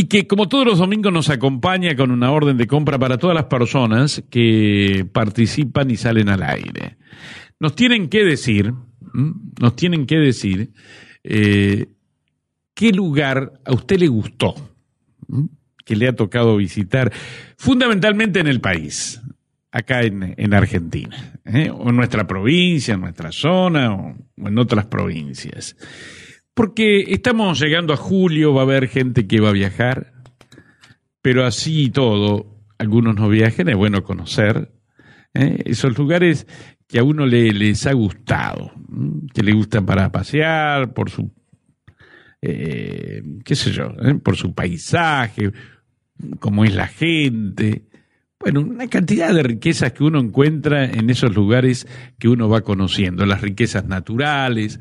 y que como todos los domingos nos acompaña con una orden de compra para todas las personas que participan y salen al aire. Nos tienen que decir, nos tienen que decir eh, qué lugar a usted le gustó, que le ha tocado visitar, fundamentalmente en el país, acá en, Argentina, ¿eh? o en nuestra provincia, en nuestra zona, o en otras provincias. Porque estamos llegando a julio, va a haber gente que va a viajar, pero así y todo, algunos no viajen, es bueno conocer ¿eh? esos lugares que a uno le, les ha gustado, que le gustan para pasear, por su, eh, qué sé yo, ¿eh? por su paisaje, cómo es la gente. Bueno, una cantidad de riquezas que uno encuentra en esos lugares que uno va conociendo, las riquezas naturales,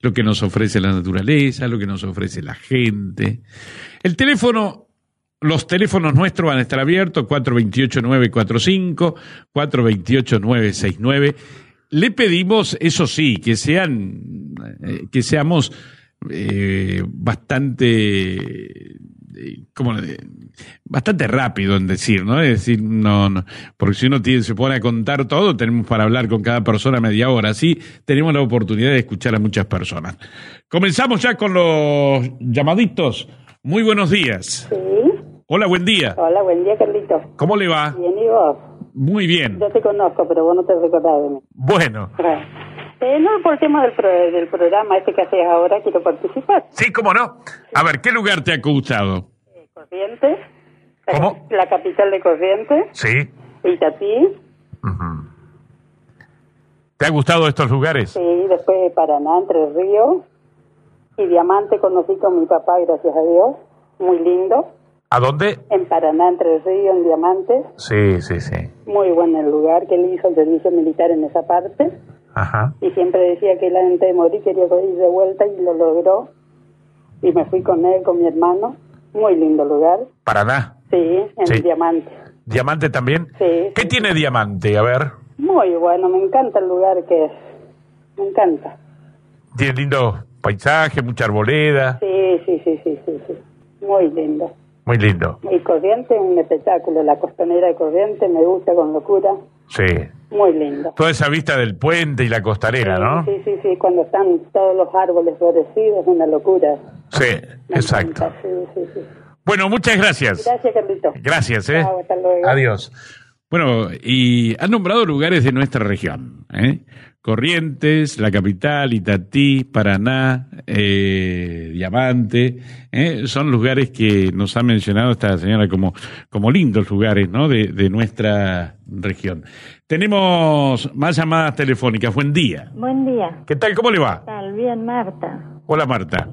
lo que nos ofrece la naturaleza, lo que nos ofrece la gente. El teléfono, los teléfonos nuestros van a estar abiertos, 428-945, 428-969. Le pedimos, eso sí, que sean, eh, que seamos eh, bastante como bastante rápido en decir, ¿no? Es decir, no, no porque si uno tiene, se pone a contar todo, tenemos para hablar con cada persona media hora, así tenemos la oportunidad de escuchar a muchas personas. Comenzamos ya con los llamaditos. Muy buenos días. Sí. Hola, buen día. Hola, buen día, Carlito. ¿Cómo le va? Bien, ¿y vos? Muy bien. Yo te conozco, pero vos no te recordás de mí. Bueno. Eh, no, por el tema del, del programa este que haces ahora, quiero participar. Sí, cómo no. A ver, ¿qué lugar te ha gustado? Eh, Corrientes. ¿Cómo? La capital de Corrientes. Sí. Itatí. ¿Te ha gustado estos lugares? Sí, después Paraná, Entre Ríos. Y Diamante conocí con mi papá, gracias a Dios. Muy lindo. ¿A dónde? En Paraná, Entre Ríos, en Diamante. Sí, sí, sí. Muy bueno el lugar, que él hizo el servicio militar en esa parte. Ajá. Y siempre decía que él antes de morir quería ir de vuelta y lo logró. Y me fui con él, con mi hermano. Muy lindo lugar. ¿Paraná? Sí, en Diamante. ¿Diamante también? Sí. ¿Qué tiene Diamante? A ver. Muy bueno, me encanta el lugar que es. Me encanta. Tiene lindo paisaje, mucha arboleda. Sí, sí, sí, sí, sí, sí. Muy lindo. Muy lindo. Y Corriente un espectáculo. La costanera de Corriente me gusta con locura. Sí. Muy lindo. Toda esa vista del puente y la costanera, ¿no? Sí, sí, sí, cuando están todos los árboles florecidos, una locura. Sí, exacto. Sí, sí, sí. Bueno, muchas gracias. Gracias, Carlito. Gracias, ¿eh? Chao, hasta luego. Adiós. Bueno, y han nombrado lugares de nuestra región, ¿eh? Corrientes, la capital, Itatí, Paraná, eh, Diamante, ¿eh? son lugares que nos ha mencionado esta señora como, como lindos lugares, ¿no? De, de nuestra región. Tenemos más llamadas telefónicas. Buen día. Buen día. ¿Qué tal? ¿Cómo le va? ¿Qué tal? Bien, Marta. Hola, Marta.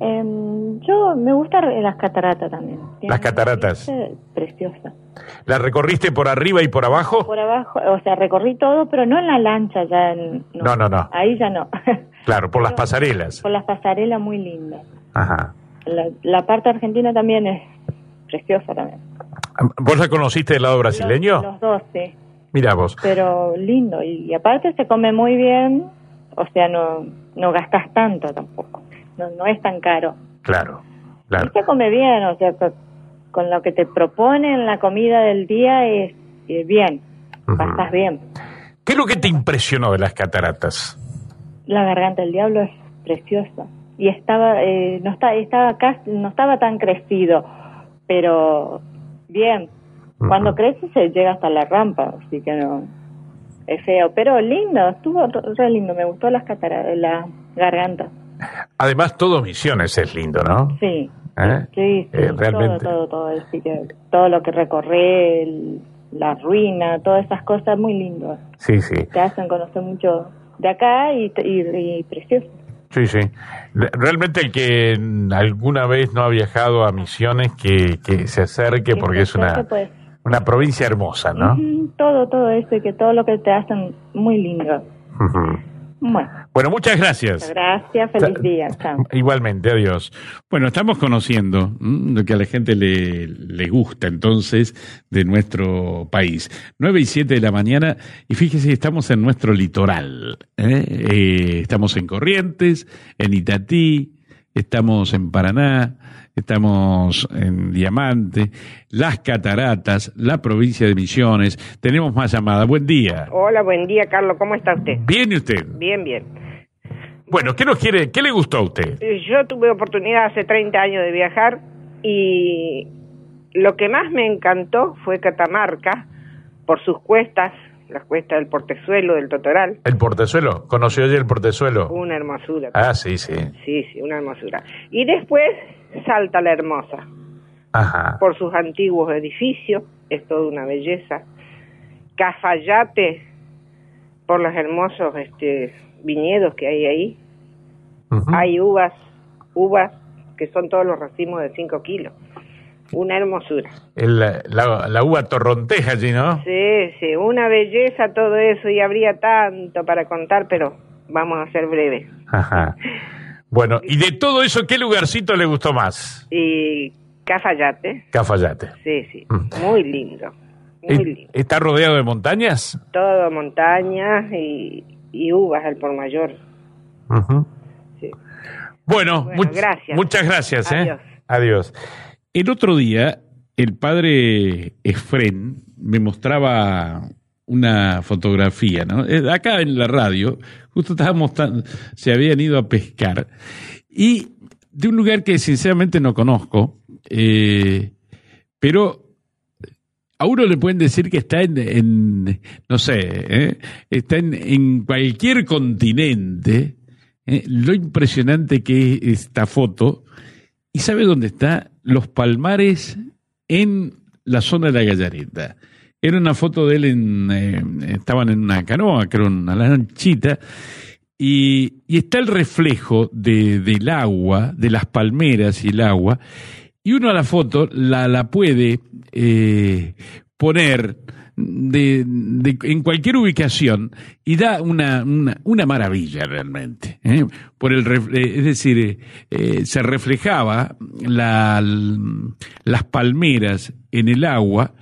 Eh, yo me gustan las cataratas también. Las cataratas. Preciosa. ¿La recorriste por arriba y por abajo? Por abajo, o sea, recorrí todo, pero no en la lancha, ya en, no. no, no, Ahí ya no. Claro, por las pasarelas. Por las pasarelas muy lindas. Ajá. La, la, parte argentina también es preciosa también. ¿Vos la conociste del lado brasileño? Los, los dos, sí. Mira vos. Pero lindo, y, y, aparte se come muy bien, o sea, no, no gastas tanto tampoco, no, no es tan caro. Claro, claro. Y se come bien, o sea, con lo que te proponen la comida del día es, es bien, uh -huh. pasas bien. ¿Qué es lo que te impresionó de las cataratas? La garganta del diablo es preciosa y estaba eh, no está estaba casi, no estaba tan crecido, pero bien. Uh -huh. Cuando crece se llega hasta la rampa, así que no es feo, pero lindo, estuvo re lindo, me gustó las cataratas, la garganta. Además, todo Misiones es lindo, ¿no? Sí. ¿Eh? Sí, sí eh, realmente. todo, todo, todo, así que todo lo que recorre, el, la ruina, todas esas cosas muy lindo. Sí, sí. Te hacen conocer mucho de acá y, y, y precioso. Sí, sí. Realmente el que alguna vez no ha viajado a Misiones, que, que se acerque que porque se es una, pues. una provincia hermosa, ¿no? Uh -huh, todo, todo eso y que todo lo que te hacen muy lindo. Uh -huh. Bueno. Bueno, muchas gracias. Gracias, feliz día. Chao. Igualmente, adiós. Bueno, estamos conociendo lo que a la gente le, le gusta entonces de nuestro país. 9 y 7 de la mañana y fíjese, estamos en nuestro litoral. ¿eh? Eh, estamos en Corrientes, en Itatí, estamos en Paraná, estamos en Diamante, las Cataratas, la provincia de Misiones. Tenemos más llamadas. Buen día. Hola, buen día, Carlos. ¿Cómo está usted? ¿Bien y usted? Bien, bien. Bueno, ¿qué nos quiere, qué le gustó a usted? Eh, Yo tuve oportunidad hace 30 años de viajar y lo que más me encantó fue Catamarca por sus cuestas, las cuestas del Portezuelo, del Totoral. El portezuelo. ¿Conoció ya el portezuelo? Una hermosura. Ah, sí, sí. Sí, sí, una hermosura. Y después Salta la Hermosa, Ajá. por sus antiguos edificios, es toda una belleza. Cafayate, por los hermosos este, viñedos que hay ahí. Hay uvas, uvas que son todos los racimos de 5 kilos. Una hermosura. El- la, la uva torronteja allí, ¿no? Sí, sí, una belleza todo eso y habría tanto para contar, pero vamos a ser breves. Ajá. Bueno, y de todo eso, ¿qué lugarcito le gustó más? Y Cafayate, Cafayate. sí, sí, Mm. muy lindo, muy lindo. ¿Está rodeado de montañas? Todo montañas y, y uvas al por mayor. Sí. Bueno, Bueno, much- gracias. muchas gracias. ¿eh? Adiós. Adiós. El otro día, el padre Efren me mostraba una fotografía, ¿no? Eh, Acá en la radio, justo estábamos tan- se habían ido a pescar, y de un lugar que sinceramente no conozco, eh, pero a uno le pueden decir que está en, en, no sé, ¿eh? está en, en cualquier continente, ¿eh? lo impresionante que es esta foto, y sabe dónde está, los palmares en la zona de la Gallareta. Era una foto de él en, eh, estaban en una canoa, creo, una lanchita, y, está el reflejo de, del agua, de las palmeras y el agua, y uno a la foto la, la puede eh, poner de, en cualquier ubicación y da una, una, maravilla realmente. ¿eh? Por el, eh, es decir, eh, se reflejaba la- las palmeras en el agua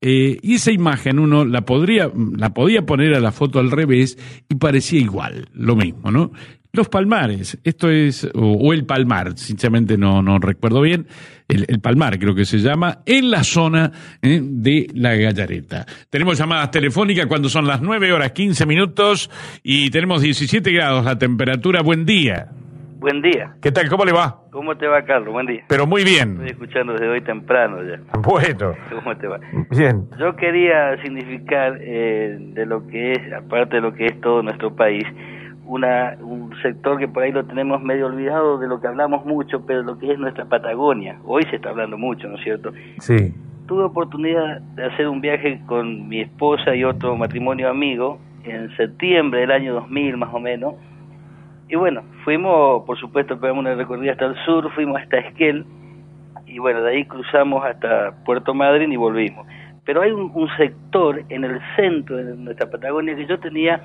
y esa imagen uno la podría, la podía poner a la foto al revés y parecía igual, lo mismo, ¿no? Los palmares, esto es, o, o el palmar, sinceramente no, no recuerdo bien, el, el palmar creo que se llama, en la zona eh, de la Gallareta. Tenemos llamadas telefónicas cuando son las 9 horas 15 minutos y tenemos 17 grados la temperatura. Buen día. Buen día. ¿Qué tal? ¿Cómo le va? ¿Cómo te va, Carlos? Buen día. Pero muy Estoy bien. escuchando desde hoy temprano ya. Bueno, ¿Cómo te va? bien. Yo quería significar eh, de lo que es, aparte de lo que es todo nuestro país, una, un sector que por ahí lo tenemos medio olvidado de lo que hablamos mucho, pero lo que es nuestra Patagonia. Hoy se está hablando mucho, ¿no es cierto? Sí. Tuve oportunidad de hacer un viaje con mi esposa y otro matrimonio amigo en septiembre del año 2000 más o menos. Y bueno, fuimos, por supuesto, pegamos una recorrida hasta el sur, fuimos hasta Esquel y bueno, de ahí cruzamos hasta Puerto Madryn y volvimos. Pero hay un, un sector en el centro de nuestra Patagonia que yo tenía,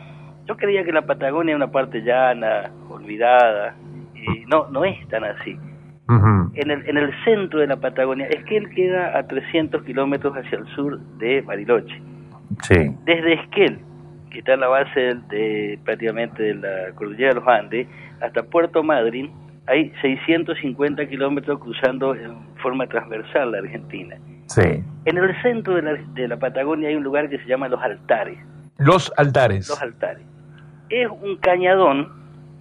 yo creía que la Patagonia era una parte llana, olvidada, y no, no es tan así en el, en el centro de la Patagonia. Esquel queda a 300 kilómetros hacia el sur de Bariloche. Sí. Desde Esquel, que está en la base de, de- prácticamente de la cordillera de los Andes, hasta Puerto Madryn, hay 650 kilómetros cruzando en forma transversal la Argentina. Sí. En el centro de la, de la Patagonia hay un lugar que se llama Los Altares. Los altares. Los Altares. Es un cañadón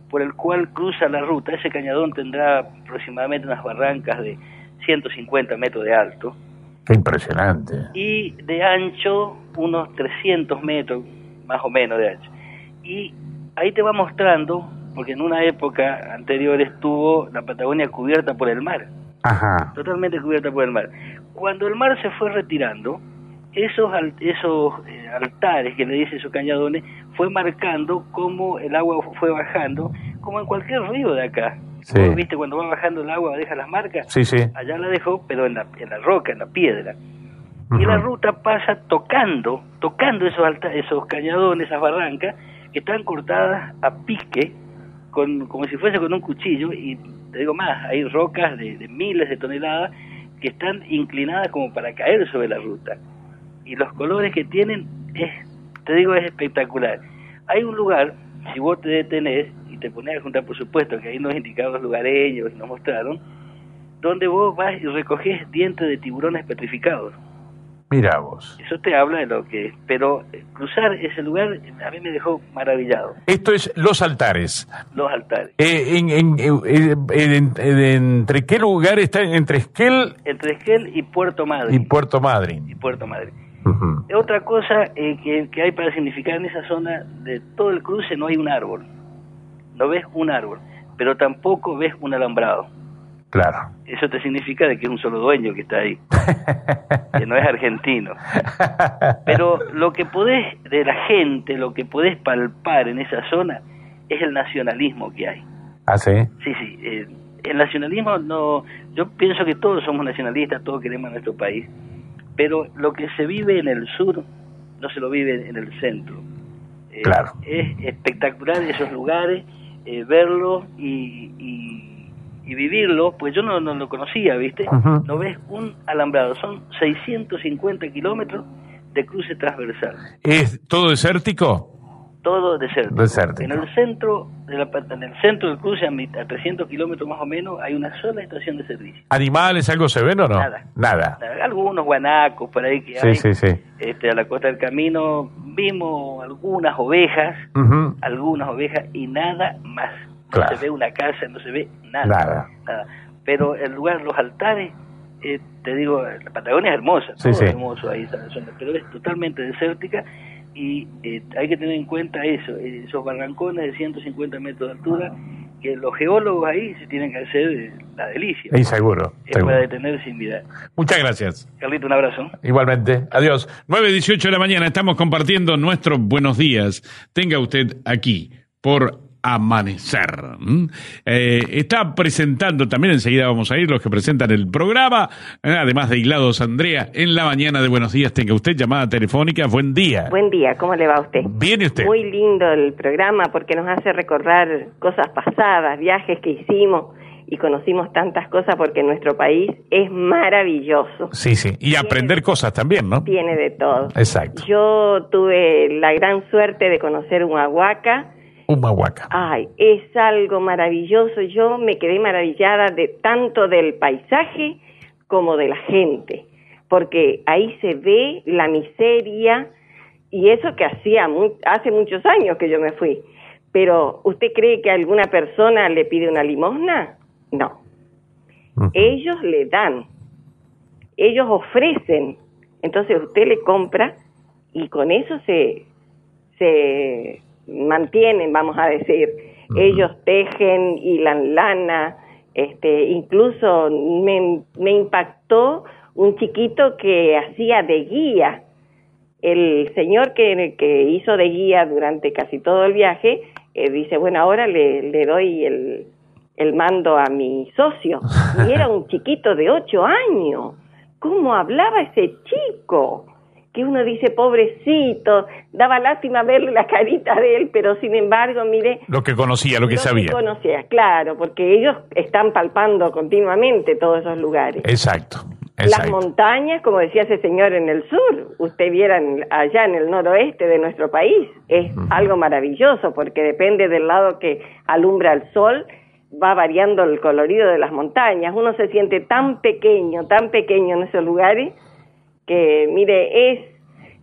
por el cual cruza la ruta. Ese cañadón tendrá aproximadamente unas barrancas de 150 metros de alto Qué impresionante. y de ancho unos 300 metros más o menos de ancho. Y ahí te va mostrando, porque en una época anterior estuvo la Patagonia cubierta por el mar, Ajá. totalmente cubierta por el mar. Cuando el mar se fue retirando, esos esos eh, altares que le dicen esos cañadones fue marcando cómo el agua fue bajando, como en cualquier río de acá. Sí. ¿Viste cuando va bajando el agua deja las marcas? Sí, sí. allá la dejó, pero en la, en la roca, en la piedra. Y la ruta pasa tocando, tocando esos, alta- esos cañadones, esas barrancas, que están cortadas a pique, con, como si fuese con un cuchillo, y te digo más, hay rocas de, de miles de toneladas que están inclinadas como para caer sobre la ruta. Y los colores que tienen, es, te digo, es espectacular. Hay un lugar, si vos te detenés y te pones a juntar, por supuesto, que ahí nos indicaron los lugareños y nos mostraron, donde vos vas y recoges dientes de tiburones petrificados. Mira vos. Eso te habla de lo que es. Pero eh, cruzar ese lugar a mí me dejó maravillado. Esto es Los Altares. Los altares. Eh, en, en- eh, en- en- ¿Entre qué lugar está? Entre Esquel Entre Esquel y Puerto y Madryn. Puerto Madryn. Y Puerto Madryn. Ujú. Otra cosa eh, que, que hay para significar en esa zona de todo el cruce no hay un árbol. No ves un árbol. Pero tampoco ves un alambrado. Claro. Eso te significa de que es un solo dueño que está ahí. que no es argentino. Pero lo que podés, de la gente, lo que podés palpar en esa zona es el nacionalismo que hay. ¿Ah, sí? Sí, sí. eh, el nacionalismo no. Yo pienso que todos somos nacionalistas, todos queremos a nuestro país. Pero lo que se vive en el sur no se lo vive en el centro. Eh, Claro. Es espectacular esos lugares, eh, verlos y, y, y vivirlos, pues yo no, no lo conocía, ¿viste? Ujú. No ves un alambrado, son 650 kilómetros de cruce transversal, ¿Es todo desértico? Todo desértico. Desértico. En el centro de la, en el centro del cruce, a, mi- a 300 kilómetros más o menos, hay una sola estación de servicio. ¿Animales, algo se ven o no? Nada. Nada. Algunos guanacos por ahí que Sí, hay. sí, sí. Este, a la costa del camino vimos algunas ovejas, algunas ovejas y nada más. No se ve una casa, no se ve nada. Nada. nada. Pero el lugar, los altares, eh, te digo, la Patagonia es hermosa, Sí, todo sí. es hermoso ahí, esa zona, pero es totalmente desértica y eh, hay que tener en cuenta eso, eh, esos barrancones de 150 metros de altura, que los geólogos ahí se tienen que hacer eh, la delicia. Y seguro. Es seguro. para detener sin mirar. Muchas gracias. Carlito, un abrazo. Igualmente. Adiós. 9.18 de la mañana. Estamos compartiendo nuestros buenos días. Tenga usted aquí por Amanecer. Eh, está presentando, también enseguida vamos a ir los que presentan el programa, eh, además de Hilados Andrea, en la mañana de Buenos Días. Tenga usted llamada telefónica. Buen día. Buen día, ¿cómo le va a usted? Viene usted. Muy lindo el programa porque nos hace recordar cosas pasadas, viajes que hicimos y conocimos tantas cosas porque nuestro país es maravilloso, Sí, sí. Y aprender cosas también, ¿no? tiene de todo. Exacto. Yo tuve la gran suerte de conocer Humahuaca. Humahuaca. Ay, es algo maravilloso. Yo me quedé maravillada de tanto del paisaje como de la gente, porque ahí se ve la miseria y eso que hacía mu- hace muchos años que yo me fui. Pero ¿usted cree que alguna persona le pide una limosna? No. Ellos le dan. Ellos ofrecen. Entonces usted le compra y con eso se se mantienen, vamos a decir. Ellos tejen, hilan lana, este, incluso me, me impactó un chiquito que hacía de guía. El señor que, que hizo de guía durante casi todo el viaje eh, dice, bueno, ahora le, le doy el, el mando a mi socio. Y era un chiquito de ocho años. ¿Cómo hablaba ese chico? Que uno dice, pobrecito, daba lástima verle la carita de él, pero sin embargo, mire, Lo que conocía, lo que sabía. conocía, claro, porque ellos están palpando continuamente todos esos lugares. Exacto. Las montañas, como decía ese señor en el sur, usted viera en- allá en el noroeste de nuestro país, es algo maravilloso porque depende del lado que alumbra el sol, va variando el colorido de las montañas. Uno se siente tan pequeño, tan pequeño en esos lugares que, mire, es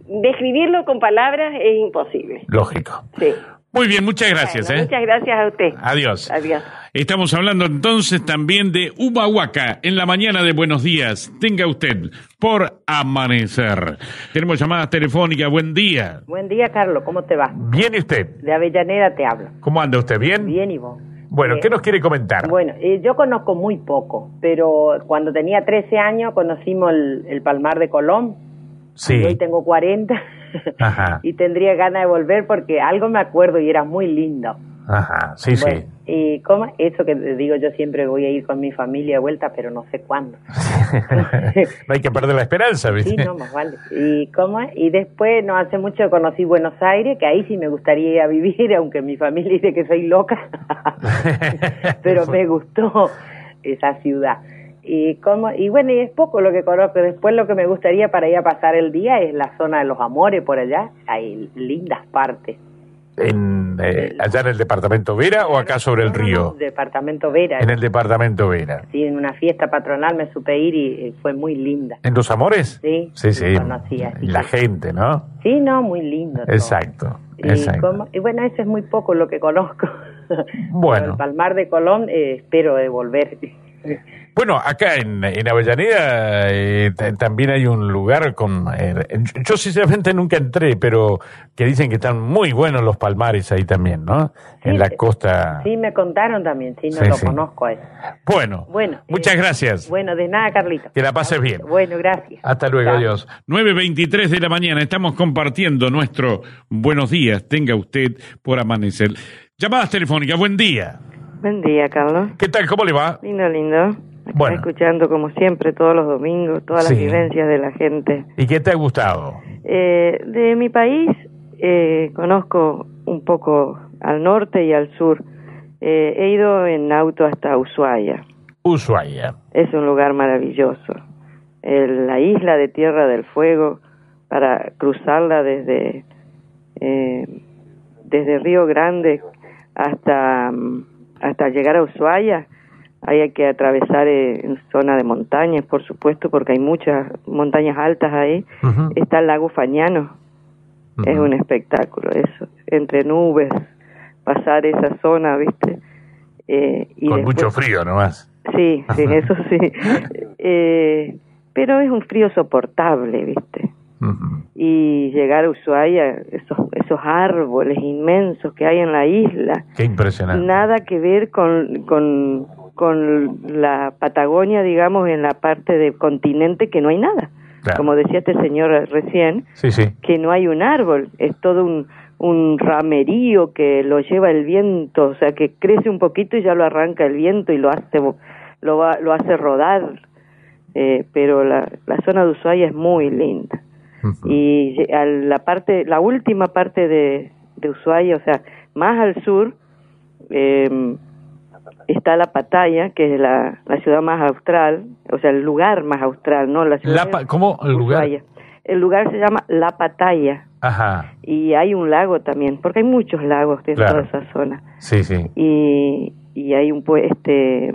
describirlo con palabras es imposible. Lógico. Sí. Muy bien, muchas gracias. Bueno, ¿eh? Muchas gracias a usted. Adiós. Adiós. Estamos hablando entonces también de Humahuaca en la mañana de Buenos Días. Tenga usted por amanecer. Tenemos llamadas telefónicas. Buen día. Buen día, Carlos. ¿Cómo te va? ¿Viene usted? De Avellaneda te hablo. ¿Cómo anda usted? ¿Bien? Bien, y vos. Bueno. ¿qué nos quiere comentar? Bueno, eh, yo conozco muy poco, pero cuando tenía 13 años conocimos el, el Palmar de Colón. sí. Y hoy tengo 40. Ajá. y tendría ganas de volver porque algo me acuerdo y era muy lindo. Ajá. Sí, Bueno, sí. y como eso que digo, yo siempre voy a ir con mi familia de vuelta, pero no sé cuándo. no hay que perder la esperanza, ¿viste? Sí, no, más vale. ¿Y es? Y después, no hace mucho conocí Buenos Aires, que ahí sí me gustaría ir a vivir, aunque mi familia dice que soy loca. Pero me gustó esa ciudad. Y cómo, y bueno, y es poco lo que conozco. Después lo que me gustaría para ir a pasar el día es la zona de los amores por allá. Hay lindas partes. En, eh, allá en el departamento Vera o acá sobre el No, no, no, río? departamento Vera. En el departamento Vera. Sí, en una fiesta patronal me supe ir y eh, fue muy linda. ¿En Los Amores? Sí, Sí, sí. conocí, La que- gente, ¿no? Sí, no, muy lindo. todo. Exacto. Y, exacto. y bueno, eso es muy poco lo que conozco. Bueno. El Palmar de Colón eh, espero de volver. Bueno, acá en, en Avellaneda eh, también hay un lugar con... eh, yo sinceramente nunca entré, pero que dicen que están muy buenos los palmares ahí también, ¿no? Sí, en la costa. Sí, me contaron también, sí, no Sí, lo sí. conozco a eso. Bueno, Bueno. muchas eh, gracias. Bueno, de nada, Carlito. Que la pases bien. Bueno, gracias. Hasta luego, Chao. adiós. 9.23 de la mañana, estamos compartiendo nuestro buenos días, tenga usted por amanecer. Llamadas telefónicas, buen día. Buen día, Carlos. ¿Qué tal? ¿Cómo le va? Lindo, lindo. Acá Bueno. escuchando como siempre todos los domingos, todas Sí. las vivencias de la gente. ¿Y qué te ha gustado? Eh, de mi país eh, conozco un poco al norte y al sur. Eh, he ido en auto hasta Ushuaia. Ushuaia. Es un lugar maravilloso. El- la isla de Tierra del Fuego, para cruzarla desde, eh, desde Río Grande hasta, mm, hasta llegar a Ushuaia, ahí hay que atravesar eh, en zona de montañas, por supuesto, porque hay muchas montañas altas ahí. Está el lago Fañano, es un espectáculo eso, entre nubes, pasar esa zona, ¿viste? Eh, y Con después- mucho frío nomás. Sí, sí, eso sí. Eh, pero es un frío soportable, ¿viste? Y llegar a Ushuaia, esos, esos árboles inmensos que hay en la isla, Qué impresionante. nada que ver con, con, con la Patagonia, digamos, en la parte del continente que no hay nada. Claro. Como decía este señor recién, Sí, sí. que no hay un árbol, es todo un, un ramerío que lo lleva el viento, o sea, que crece un poquito y ya lo arranca el viento y lo hace, lo, va, lo hace rodar. Eh, pero la, la zona de Ushuaia es muy linda. Y a la parte, la última parte de, de Ushuaia, o sea, más al sur, eh, está la Pataya, que es la, la ciudad más austral, o sea, el lugar más austral, ¿no? La ciudad La ¿Cómo? ¿El lugar? El lugar se llama La Pataya Ajá. y hay un lago también, porque hay muchos lagos dentro Claro. de esa zona. Sí, sí. Y, y hay un este,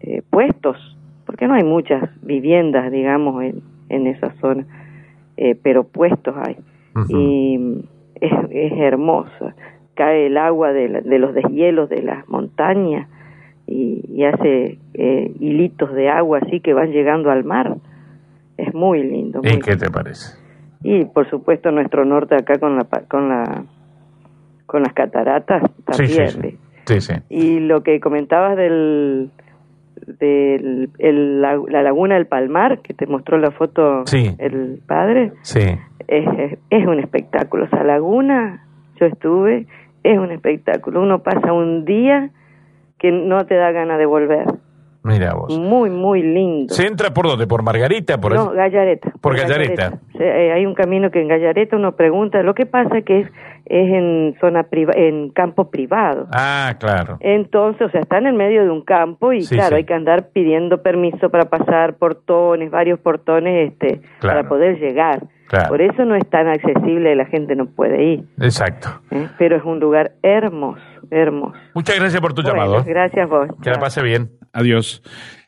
eh, puestos, porque no hay muchas viviendas, digamos, en, en esa zona, eh, pero puestos hay. Ujú. Y es, es hermoso. Cae el agua de, la- de los deshielos de las montañas y, y hace eh, hilitos de agua así que van llegando al mar. Es muy lindo. ¿Y qué te parece? y por supuesto nuestro norte acá con la con la con las cataratas también. sí, sí. Y lo que comentabas del del el- la, la laguna del Palmar que te mostró la foto el padre Sí. es, es un espectáculo. Esa laguna, yo estuve, es un espectáculo. Uno pasa un día que no te da ganas de volver. Mira vos. Muy, muy lindo. ¿Se entra por dónde? ¿Por Margarita? ¿Por no? Gallareta. Por Gallareta. Eh, hay un camino que en Gallareta uno pregunta. Lo que pasa que es, es en zona priva en campo privado. Ah, claro. Entonces, o sea, está en el medio de un campo y Sí, claro, sí. hay que andar pidiendo permiso para pasar portones, varios portones, este, Claro. para poder llegar. Claro. Por eso no es tan accesible, la gente no puede ir. Exacto. ¿eh? Pero es un lugar hermoso, hermoso. Muchas gracias por tu Bueno, llamado. gracias vos. Que la pase bien. Adiós.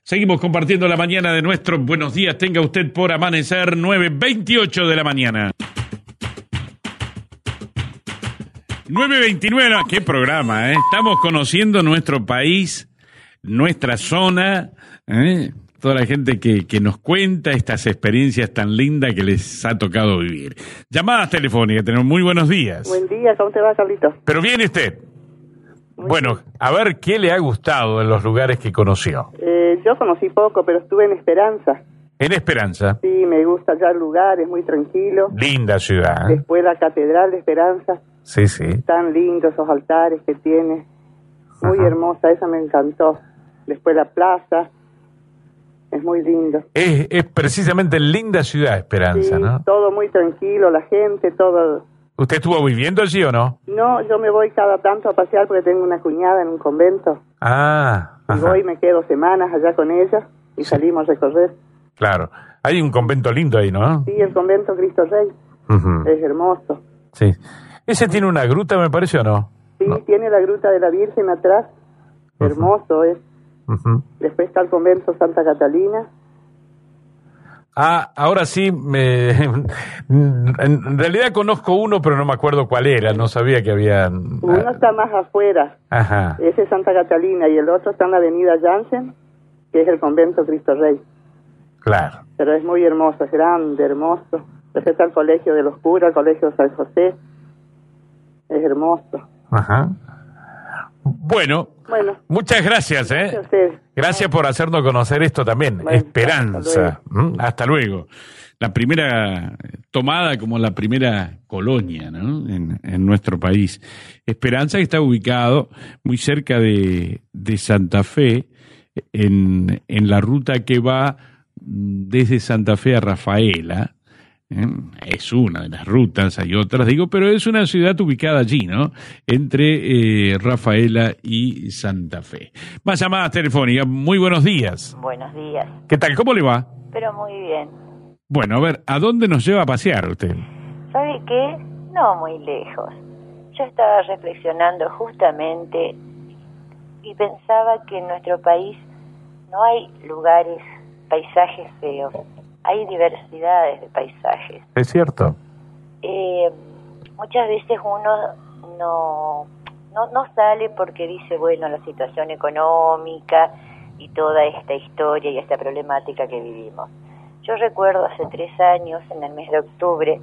Seguimos compartiendo la mañana de nuestros buenos días. Tenga usted por amanecer 9.28 de la mañana. 9.29, no, qué programa, ¿eh? Estamos conociendo nuestro país, nuestra zona, ¿eh? Toda la gente que, que nos cuenta estas experiencias tan lindas que les ha tocado vivir. Llamadas telefónicas, tenemos muy buenos días. Buen día, ¿cómo te va, Carlito? Pero viene usted. Bueno, a ver qué le ha gustado en los lugares que conoció. Eh, yo conocí poco, pero estuve en Esperanza. En Esperanza, Sí, me gusta ya el lugar, es muy tranquilo. linda ciudad. ¿eh? Después la Catedral de Esperanza, Sí, sí. tan lindos esos altares que tiene. Muy Ajá. hermosa, esa me encantó. Después la plaza, es muy lindo. Es, es precisamente linda ciudad Esperanza, Sí, ¿no? todo muy tranquilo, la gente, todo. ¿Usted estuvo viviendo allí o no? No, yo me voy cada tanto a pasear porque tengo una cuñada en un convento. Ah, Y ajá, voy y me quedo semanas allá con ella y salimos a recorrer. claro. Hay un convento lindo ahí, ¿no? Sí, el convento Cristo Rey Ujú, es hermoso. Sí. Ese tiene una gruta, me parece, ¿o no? tiene la Gruta de la Virgen atrás. Hermoso es. Ujú. Después está el convento Santa Catalina. Ah, ahora sí, me, en realidad conozco uno, pero no me acuerdo cuál era, no sabía que había... Uno está más afuera, Ajá, ese es Santa Catalina, y el otro está en la avenida Jansen, que es el convento Cristo Rey. claro. Pero es muy hermoso, es grande, hermoso. Después está el colegio de los curas, el colegio San José. Es hermoso. Ajá. Bueno, Bueno, muchas gracias, ¿eh? Gracias por hacernos conocer esto también. Bueno, Esperanza. Hasta luego. La primera tomada como la primera colonia ¿no? en, en nuestro país. Esperanza que está ubicado muy cerca de, de Santa Fe, en, en la ruta que va desde Santa Fe a Rafaela. ¿Eh? Es una de las rutas, hay otras, digo, pero es una ciudad ubicada allí, ¿no? Entre eh, Rafaela y Santa Fe. Más llamadas telefónicas. Muy buenos días. Buenos días, ¿Qué tal? ¿Cómo le va? pero muy bien. Bueno, a ver, ¿a dónde nos lleva a pasear usted? ¿Sabe qué? No muy lejos. Yo estaba reflexionando justamente y pensaba que en nuestro país no hay lugares, paisajes feos, hay diversidades de paisajes. Es cierto. Eh, muchas veces uno no, no, no sale porque dice, bueno, la situación económica y toda esta historia y esta problemática que vivimos. Yo recuerdo hace tres años, en el mes de octubre,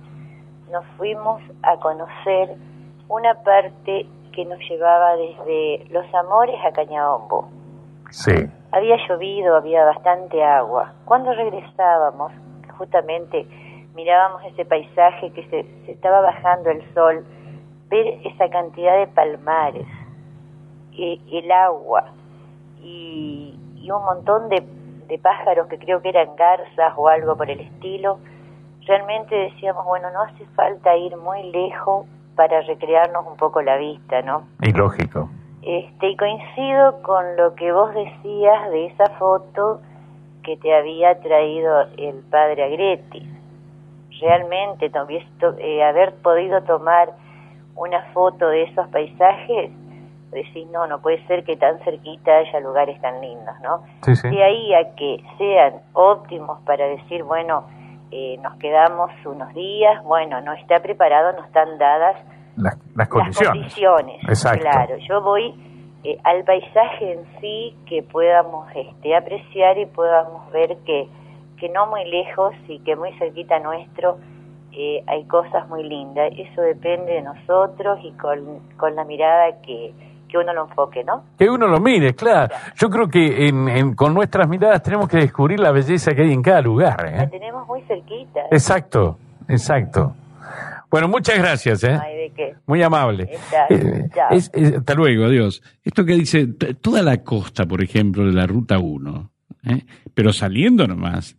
nos fuimos a conocer una parte que nos llevaba desde Los Amores a Cañabombo. Sí. Había llovido, había bastante agua. Cuando regresábamos, justamente mirábamos ese paisaje que se, se estaba bajando el sol, ver esa cantidad de palmares, eh, el agua y, y un montón de, de pájaros que creo que eran garzas o algo por el estilo, realmente decíamos, bueno, no hace falta ir muy lejos para recrearnos un poco la vista, ¿no? Y lógico. Este, y coincido con lo que vos decías de esa foto que te había traído el padre Agretti. Realmente, eh, haber podido tomar una foto de esos paisajes, decís, no, no puede ser que tan cerquita haya lugares tan lindos, ¿no? Sí, sí. De ahí a que sean óptimos para decir, bueno, eh, nos quedamos unos días, bueno, no está preparado, no están dadas Las, las las condiciones. condiciones. Exacto. Claro, yo voy eh, al paisaje en sí que podamos este, apreciar y podamos ver que, que no muy lejos y que muy cerquita nuestro eh, hay cosas muy lindas. Eso depende de nosotros y con, con la mirada que, que uno lo enfoque, ¿no? Que uno lo mire, claro. Yo creo que en, en- con nuestras miradas tenemos que descubrir la belleza que hay en cada lugar. La ¿eh? tenemos muy cerquita. Exacto, exacto. Bueno, muchas gracias. ¿eh? De qué. Muy amable. Está, Eh, chao. es- es- hasta luego, adiós. Esto que dice, toda la costa, por ejemplo, de la Ruta 1, ¿eh? pero saliendo nomás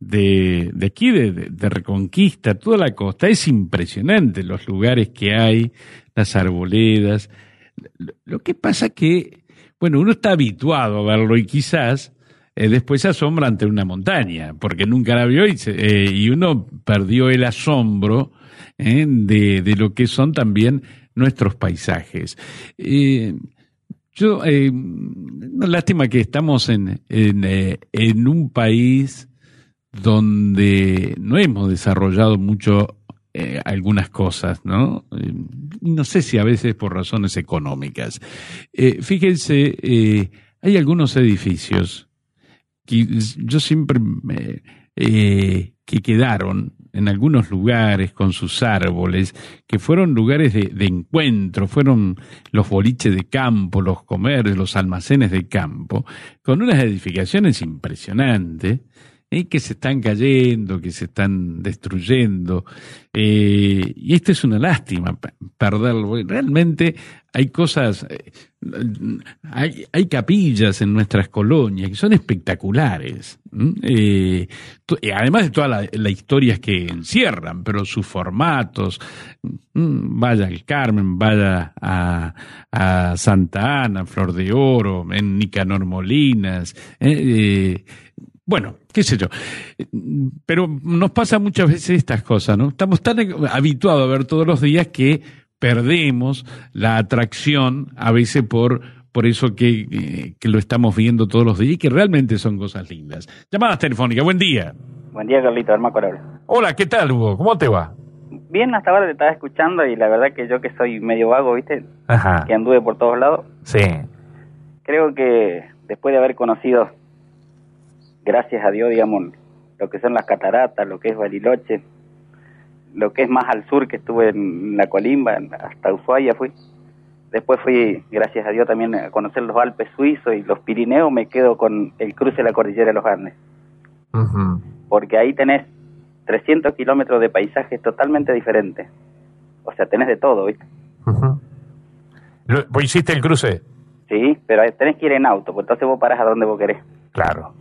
de, de aquí, de, de- Reconquista, toda la costa, es impresionante los lugares que hay, las arboledas. Lo- Lo que pasa que, bueno, uno está habituado a verlo y quizás eh, después se asombra ante una montaña, porque nunca la vio y, se- eh, y uno perdió el asombro eh, de, de lo que son también nuestros paisajes. Eh, yo, eh, lástima que estamos en, en, eh, en un país donde no hemos desarrollado mucho algunas cosas, ¿no? No sé si a veces por razones económicas. Fíjense, hay algunos edificios que yo siempre que quedaron en algunos lugares con sus árboles, que fueron lugares de, encuentro, fueron los boliches de campo, los comercios, los almacenes de campo, con unas edificaciones impresionantes, eh, que se están cayendo, que se están destruyendo. eh, y esto es una lástima, pe- perderlo. Realmente hay cosas, eh, hay, hay capillas en nuestras colonias que son espectaculares. Eh, y además de todas las las historias que encierran, pero sus formatos, vaya al Carmen, vaya a, a Santa Ana, Flor de Oro, en Nicanor Molinas, eh, eh, bueno, qué sé yo. Pero nos pasa muchas veces estas cosas, ¿no? Estamos tan habituados a ver todos los días que perdemos la atracción a veces por, por eso que, eh, que lo estamos viendo todos los días y que realmente son cosas lindas. Llamadas telefónicas, buen día. Buen día, Carlito, Arma Corol. Hola, ¿qué tal, Hugo? ¿Cómo te va? Bien, hasta ahora te estaba escuchando y la verdad que yo que soy medio vago, ¿viste? Ajá. Que anduve por todos lados. Sí. Creo que después de haber conocido, gracias a Dios, digamos, lo que son las cataratas, lo que es Bariloche, lo que es más al sur, que estuve en la Colimba, hasta Ushuaia fui. Después fui, gracias a Dios, también a conocer los Alpes suizos y los Pirineos, me quedo con el cruce de la cordillera de los Andes. Porque ahí tenés 300 kilómetros de paisajes totalmente diferentes. O sea, tenés de todo, ¿viste? Lo- ¿Vos hiciste el cruce? Sí, pero tenés que ir en auto, pues entonces vos parás a donde vos querés. Claro.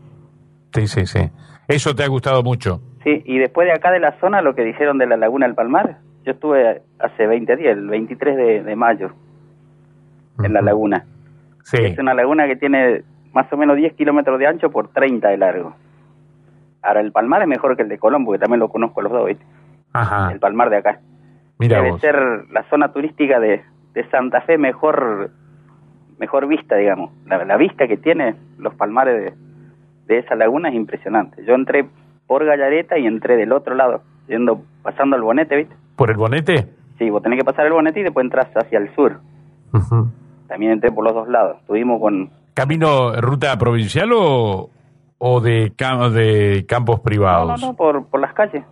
Sí, sí, sí. Eso te ha gustado mucho. Sí, y después de acá de la zona, lo que dijeron de la Laguna del Palmar, yo estuve hace 20 días, el 23 de, de mayo, en la laguna. Sí. Es una laguna que tiene más o menos 10 kilómetros de ancho por 30 de largo. Ahora, el Palmar es mejor que el de Colombo, que también lo conozco los dos, ¿viste? Ajá. El Palmar de acá. Mira Debe vos. ser la zona turística de, de Santa Fe mejor mejor vista, digamos. La, la vista que tiene los palmares de, de esa laguna es impresionante. Yo entré por Gallareta y entré del otro lado, yendo pasando el bonete, ¿viste? ¿Por el bonete? Sí, vos tenés que pasar el bonete y después entras hacia el sur. También entré por los dos lados. Estuvimos con... ¿Camino ruta provincial o, o de, cam- de campos No, privados? no, no, por, por las calles.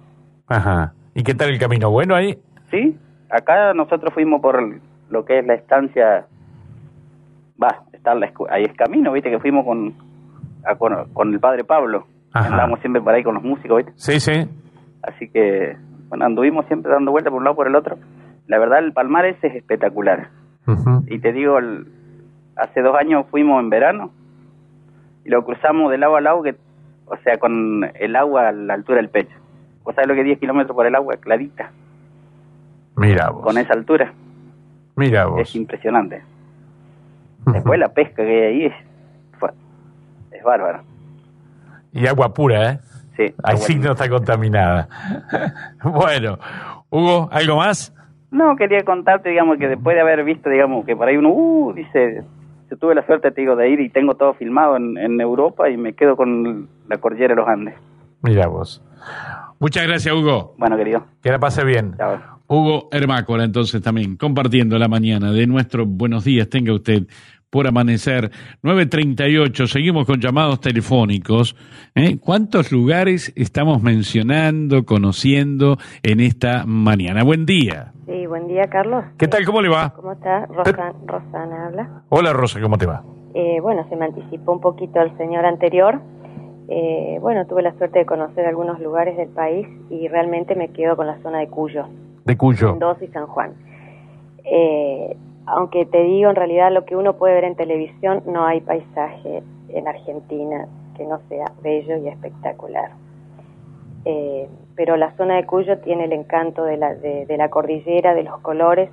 Ajá. ¿Y qué tal el camino? ¿Bueno ahí? Sí, acá nosotros fuimos por lo que es la estancia... Va, está la ahí es camino, ¿viste? Que fuimos con, a- con, con el padre Pablo. Ajá. Andábamos siempre por ahí con los músicos, ¿viste? Sí, sí. Así que, bueno, anduvimos siempre dando vueltas por un lado por el otro. La verdad, el Palmar ese es espectacular. Y te digo, el- hace dos años fuimos en verano y lo cruzamos de lado a lado, que, o sea, con el agua a la altura del pecho. ¿Vos sabés lo que es 10 kilómetros por el agua? Clarita, Mira vos. con esa altura. Mira vos. Es impresionante. Después la pesca que hay ahí es, es bárbara. Y agua pura, ¿eh? Sí. Ahí sí no está contaminada. bueno, Hugo, ¿algo más? No, quería contarte, digamos, que después de haber visto, digamos, que por ahí uno, uh, dice, yo tuve la suerte, te digo, de ir y tengo todo filmado en, en Europa y me quedo con la cordillera de los Andes. Mira vos. Muchas gracias, Hugo. Bueno, querido. Que la pase bien. Hugo Hermácola, entonces también, compartiendo la mañana de nuestro Buenos Días, tenga usted por amanecer. 9.38, seguimos con llamados telefónicos. ¿eh? ¿Cuántos lugares estamos mencionando, conociendo en esta mañana? Buen día. Sí, buen día, Carlos. ¿Qué tal? ¿Cómo le va? ¿Cómo está? Rosa- Rosana habla. Hola, Rosa, ¿cómo te va? Eh, bueno, se me anticipó un poquito el señor anterior. Eh, bueno, tuve la suerte de conocer algunos lugares del país y realmente me quedo con la zona de Cuyo, De Cuyo. Mendoza y San Juan. Eh, aunque te digo, en realidad lo que uno puede ver en televisión, no hay paisaje en Argentina que no sea bello y espectacular. Eh, pero la zona de Cuyo tiene el encanto de la, de, la cordillera, de los colores,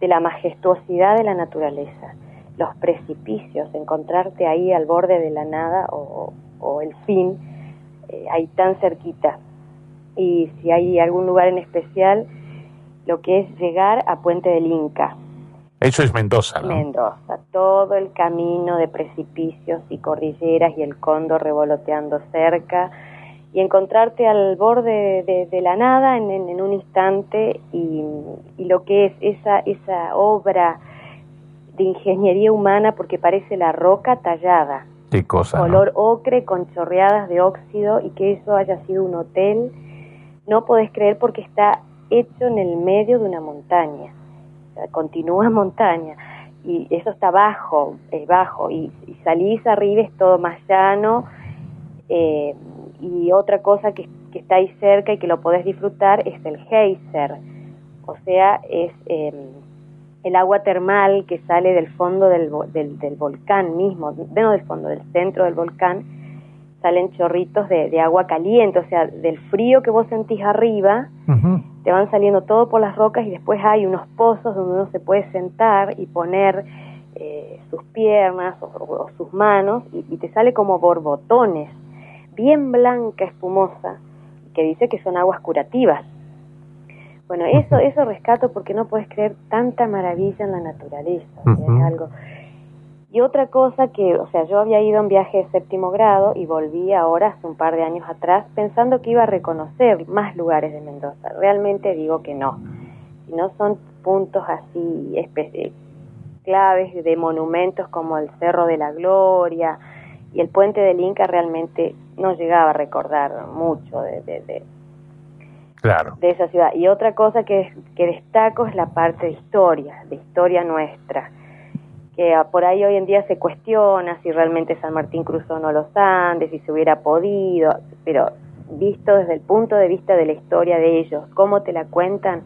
de la majestuosidad de la naturaleza, los precipicios, encontrarte ahí al borde de la nada o, o el fin, eh, ahí tan cerquita. Y si hay algún lugar en especial, lo que es llegar a Puente del Inca, Eso es Mendoza, ¿no? Mendoza, todo el camino de precipicios y cordilleras y el cóndor revoloteando cerca y encontrarte al borde de, de la nada en, en- en un instante y, y lo que es esa, esa obra de ingeniería humana porque parece la roca tallada, Qué cosa. ¿no? color ocre con chorreadas de óxido y que eso haya sido un hotel, no podés creer porque está hecho en el medio de una montaña, continúa montaña y eso está bajo, es bajo y, salís arriba es todo más llano eh, y otra cosa que, está ahí cerca y que lo podés disfrutar es el geyser, o sea, es eh, el agua termal que sale del fondo del, del, del volcán mismo, no del fondo, del centro del volcán, salen chorritos de agua caliente, o sea, del frío que vos sentís arriba, te van saliendo todo por las rocas y después hay unos pozos donde uno se puede sentar y poner eh, sus piernas o, o sus manos y, y te sale como borbotones, bien blanca, espumosa, que dice que son aguas curativas. Bueno, eso, eso rescato porque no puedes creer tanta maravilla en la naturaleza, o sea, es algo. Y otra cosa que, o sea, yo había ido en viaje de séptimo grado y volví ahora hace un par de años atrás pensando que iba a reconocer más lugares de Mendoza. Realmente digo que no. Si no son puntos así claves de monumentos como el Cerro de la Gloria y el Puente del Inca, realmente no llegaba a recordar mucho de, de, de, Claro. de esa ciudad. Y otra cosa que, que destaco es la parte de historia, de historia nuestra, que ah, por ahí hoy en día se cuestiona si realmente San Martín cruzó o no los Andes, si se hubiera podido, pero visto desde el punto de vista de la historia de ellos, cómo te la cuentan,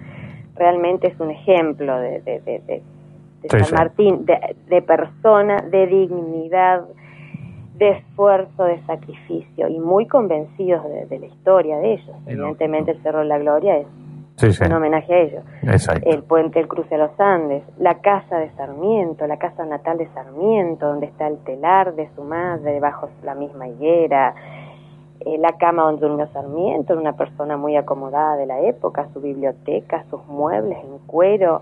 realmente es un ejemplo de, de, San sí. Martín, de, de persona, de dignidad, de esfuerzo, de sacrificio y muy convencidos de, de la historia de ellos. Evidentemente el Cerro de la Gloria es Sí, sí. un homenaje a ellos. Exacto. El puente del cruce de los Andes, la casa de Sarmiento, la casa natal de Sarmiento, donde está el telar de su madre bajo la misma higuera, eh, la cama donde durmió Sarmiento, una persona muy acomodada de la época, su biblioteca, sus muebles en cuero,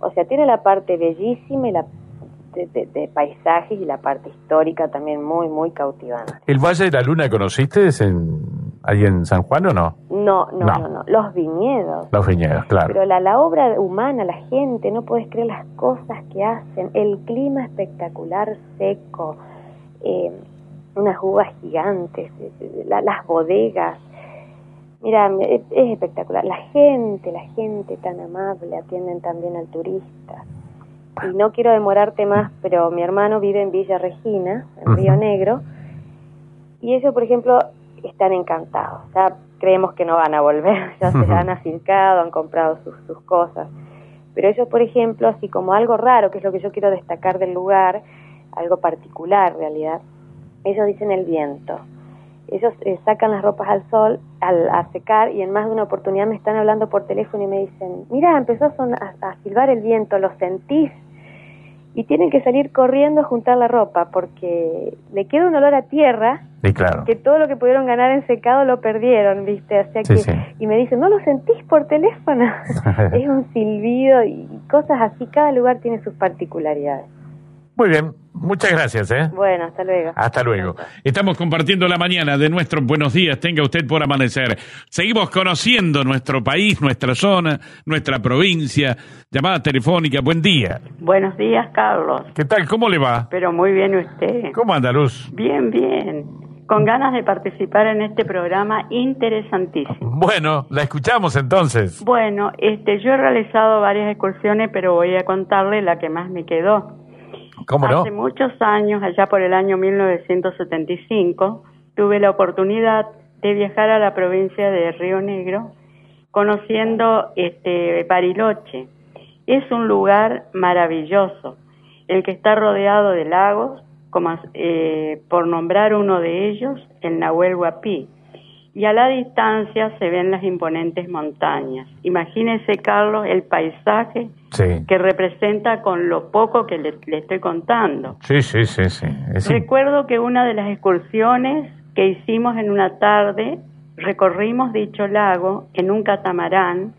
o sea, tiene la parte bellísima y la de, de- de paisajes y la parte histórica también muy, muy cautivante. ¿El Valle de la Luna conociste ¿Es en, ahí en San Juan o no? No, no, No. no, no, los viñedos. Los viñedos, claro. Pero la, la obra humana, la gente, no puedes creer las cosas que hacen, el clima espectacular, seco, eh, unas uvas gigantes, eh, eh, la- las bodegas. Mira, es, es espectacular. La gente, la gente tan amable, atienden también al turista. Y no quiero demorarte más, pero mi hermano vive en Villa Regina, en Río Negro, y ellos, por ejemplo, están encantados. Ya creemos que no van a volver, ya se han afincado, han comprado sus, sus cosas. Pero ellos, por ejemplo, así como algo raro, que es lo que yo quiero destacar del lugar, algo particular en realidad, ellos dicen el viento. Ellos eh, sacan las ropas al sol, al, a secar, y en más de una oportunidad me están hablando por teléfono y me dicen, mira, empezó a, a silbar el viento, ¿lo sentís? Y tienen que salir corriendo a juntar la ropa porque le queda un olor a tierra Sí, claro. que todo lo que pudieron ganar en secado lo perdieron, ¿viste? O sea Sí, que, sí. y me dicen, ¿no lo sentís por teléfono? es un silbido y cosas así, cada lugar tiene sus particularidades. Muy bien, muchas gracias, ¿eh? Bueno, hasta luego. Hasta luego. Estamos compartiendo la mañana de nuestros buenos días. Tenga usted por amanecer. Seguimos conociendo nuestro país, nuestra zona, nuestra provincia. Llamada telefónica. Buen día. Buenos días, Carlos. ¿Qué tal? ¿Cómo le va? Pero muy bien usted. ¿Cómo anda, Luz? Bien, bien. Con ganas de participar en este programa interesantísimo. Bueno, la escuchamos entonces. Bueno, este, yo he realizado varias excursiones, pero voy a contarle la que más me quedó. Hace muchos años, allá por el año 1975, tuve la oportunidad de viajar a la provincia de Río Negro, conociendo este Bariloche. Es un lugar maravilloso, el que está rodeado de lagos, como eh, por nombrar uno de ellos, el Nahuel Huapi. Y a la distancia se ven las imponentes montañas. Imagínese, Carlos, el paisaje Sí. que representa con lo poco que le, le estoy contando. Sí, sí, sí, sí. Es Recuerdo que una de las excursiones que hicimos en una tarde, recorrimos dicho lago en un catamarán,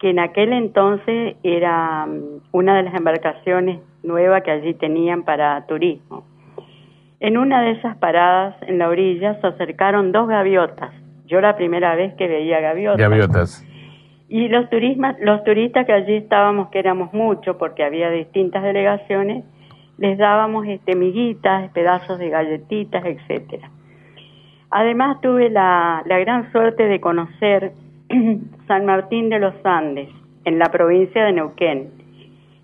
que en aquel entonces era mm, una de las embarcaciones nuevas que allí tenían para turismo. En una de esas paradas en la orilla se acercaron dos gaviotas. Yo la primera vez que veía gaviotas. Gaviotas. Y los, turismas, los turistas que allí estábamos, que éramos muchos, porque había distintas delegaciones, les dábamos este, miguitas, pedazos de galletitas, etcétera. Además tuve la, la gran suerte de conocer San Martín de los Andes, en la provincia de Neuquén.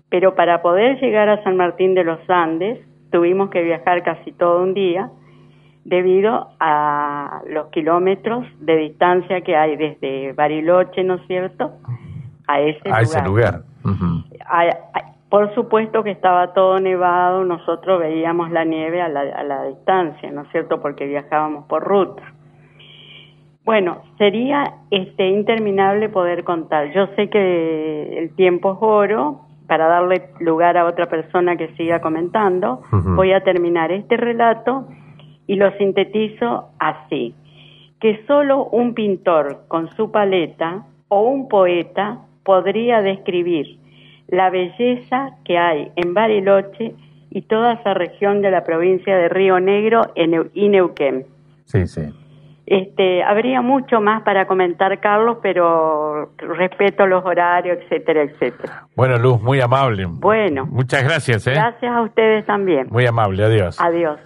Pero para poder llegar a San Martín de los Andes tuvimos que viajar casi todo un día debido a los kilómetros de distancia que hay desde Bariloche, ¿no es cierto?, a ese A lugar. ese lugar. Ujú. A- a- por supuesto que estaba todo nevado, nosotros veíamos la nieve a la, a la distancia, ¿no es cierto?, porque viajábamos por ruta. Bueno, sería este interminable poder contar. Yo sé que el tiempo es oro para darle lugar a otra persona que siga comentando. Voy a terminar este relato y lo sintetizo así: que solo un pintor con su paleta o un poeta podría describir la belleza que hay en Bariloche y toda esa región de la provincia de Río Negro y Neu- y Neuquén. Sí, sí. Este, habría mucho más para comentar, Carlos, pero respeto los horarios, etcétera, etcétera. Bueno, Luz, muy amable. Bueno, Muchas gracias, ¿eh? gracias a ustedes también. Muy amable, adiós. Adiós.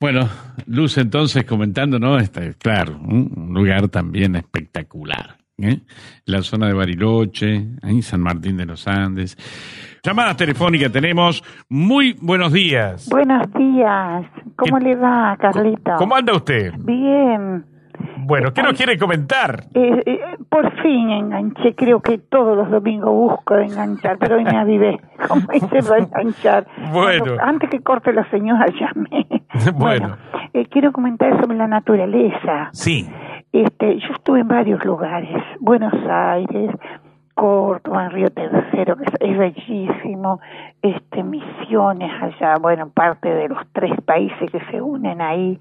Bueno, Luz entonces comentando, ¿no? Está, claro, un lugar también espectacular. ¿eh? La zona de Bariloche, ahí San Martín de los Andes. Llamada telefónica tenemos. Muy buenos días. Buenos días. ¿Cómo le va, Carlito? ¿Cómo anda usted? Bien. Bueno, ¿qué nos quiere comentar? Eh, eh, por fin enganché. Creo que todos los domingos busco enganchar, pero hoy me avivé. ¿Cómo hice para enganchar? Bueno. Cuando- antes que corte la señora, llamé. Bueno, Eh, quiero comentar sobre la naturaleza. sí. Este, yo estuve en varios lugares, Buenos Aires, Córdoba, Río Tercero, que es, es bellísimo, este, Misiones allá, bueno, parte de los tres países que se unen ahí.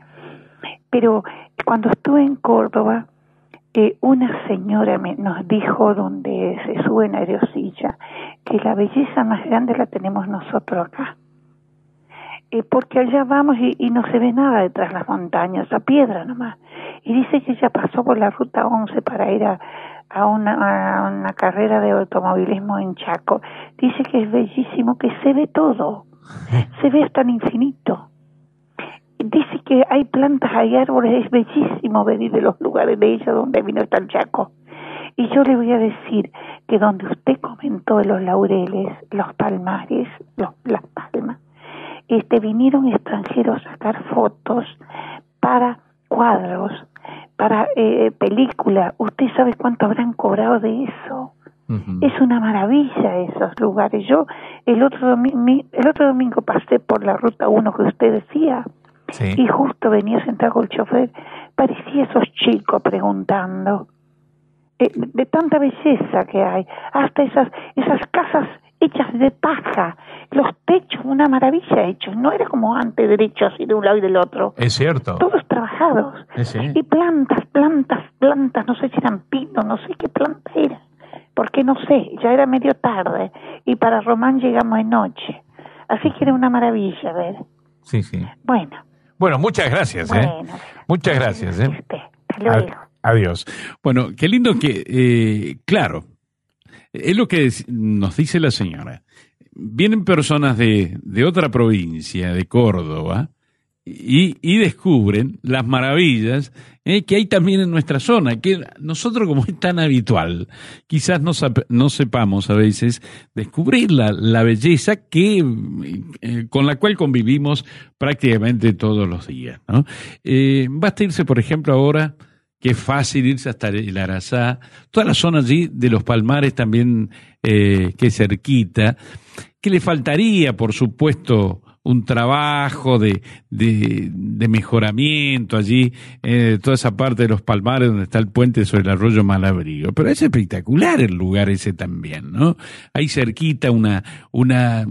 Pero cuando estuve en Córdoba, eh, una señora me, nos dijo donde se sube en aerosilla que la belleza más grande la tenemos nosotros acá. Eh, porque allá vamos y, y no se ve nada detrás de las montañas, la piedra nomás. Y dice que ella pasó por la ruta 11 para ir a, a, una, a una carrera de automovilismo en Chaco. Dice que es bellísimo, que se ve todo, se ve tan infinito. Dice que hay plantas, hay árboles, es bellísimo venir de los lugares de ella donde vino el Chaco. Y yo le voy a decir que donde usted comentó de los laureles, los palmares, los, las palmas, este, vinieron extranjeros a sacar fotos para cuadros, para eh, películas. ¿Usted sabe cuánto habrán cobrado de eso? Es una maravilla esos lugares. Yo el otro, domi- el otro domingo pasé por la ruta 1 que usted decía y justo venía sentado con el chofer. Parecía esos chicos preguntando. Eh, de tanta belleza que hay. Hasta esas, esas casas hechas de paja. Los techos, una maravilla hechos. No era como antes, derecho así de un lado y del otro. Es cierto. Todos trabajados. Eh, sí. Y plantas, plantas, plantas, no sé si eran pinos, no sé qué planta era. Porque no sé, ya era medio tarde. Y para Román llegamos de noche. Así que era una maravilla, ver. Sí, sí. Bueno, Bueno, muchas gracias, ¿eh? Bueno. Muchas gracias, ¿eh? luego. Ad- Adiós. Bueno, qué lindo que, eh, claro, es lo que nos dice la señora. Vienen personas de, de otra provincia, de Córdoba, y, y descubren las maravillas eh, que hay también en nuestra zona, que nosotros como es tan habitual, quizás no, no sepamos a veces descubrir la, la belleza que, eh, con la cual convivimos prácticamente todos los días. ¿no? Eh, basta irse, por ejemplo, ahora que es fácil irse hasta el Arazá, toda la zona allí de los Palmares también, eh, que es cerquita, que le faltaría, por supuesto, un trabajo de, de, de mejoramiento allí, eh, toda esa parte de los Palmares donde está el puente sobre el arroyo Malabrigo. Pero es espectacular el lugar ese también, ¿no? Ahí cerquita una, una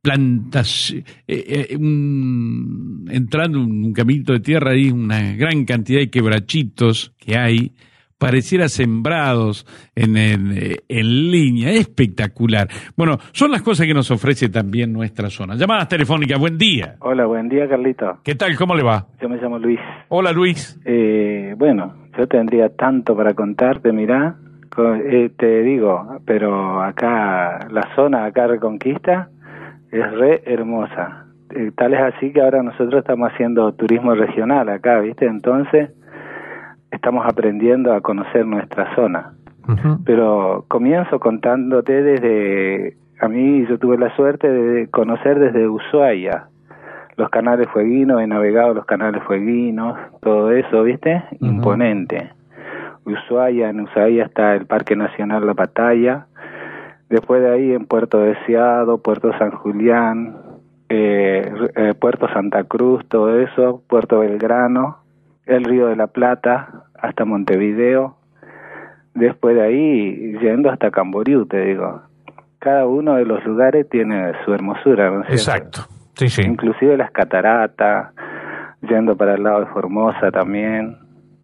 plantas, eh, eh, un- entrando en un caminito de tierra ahí, una gran cantidad de quebrachitos que hay, pareciera sembrados en, en, eh, en línea, espectacular. Bueno, son las cosas que nos ofrece también nuestra zona. Llamadas telefónicas, buen día. Hola, buen día, Carlito. ¿Qué tal? ¿Cómo le va? Yo me llamo Luis. Hola, Luis. Eh, bueno, yo tendría tanto para contarte, mirá. Eh, te digo, pero acá, la zona acá Reconquista es re hermosa. Eh, tal es así que ahora nosotros estamos haciendo turismo regional acá, ¿viste? Entonces, estamos aprendiendo a conocer nuestra zona. Pero comienzo contándote desde, a mí yo tuve la suerte de conocer desde Ushuaia, los canales fueguinos, he navegado los canales fueguinos, todo eso, ¿viste? Imponente. Ushuaia, en Ushuaia está el Parque Nacional La Pataya, después de ahí en Puerto Deseado, Puerto San Julián, eh, eh, Puerto Santa Cruz, todo eso, Puerto Belgrano, el Río de la Plata, hasta Montevideo, después de ahí yendo hasta Camboriú, te digo. Cada uno de los lugares tiene su hermosura, ¿no es cierto? Exacto. Sí, sí. Inclusive las cataratas, yendo para el lado de Formosa también,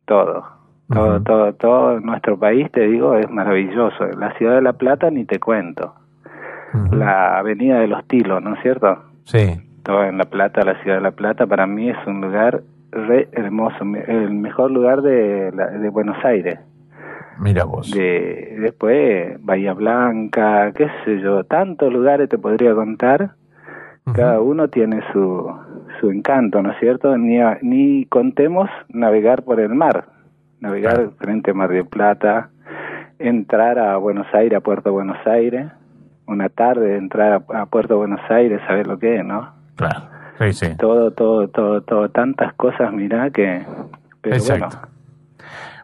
todo. Todo, todo, todo nuestro país, te digo, es maravilloso. La ciudad de La Plata ni te cuento. La avenida de los Tilos, ¿no es cierto? Sí. Todo en La Plata, la ciudad de La Plata, para mí es un lugar re hermoso, el mejor lugar de, de Buenos Aires. Mira vos. De, después Bahía Blanca, qué sé yo, tantos lugares te podría contar. Cada uno tiene su, su encanto, ¿no es cierto? Ni, ni contemos navegar por el mar, navegar frente a Mar del Plata, entrar a Buenos Aires, a Puerto Buenos Aires, una tarde entrar a, a Puerto Buenos Aires, saber lo que es, ¿no? Claro. Sí, sí. Todo, todo, todo, todo, tantas cosas, mirá que... Pero Exacto.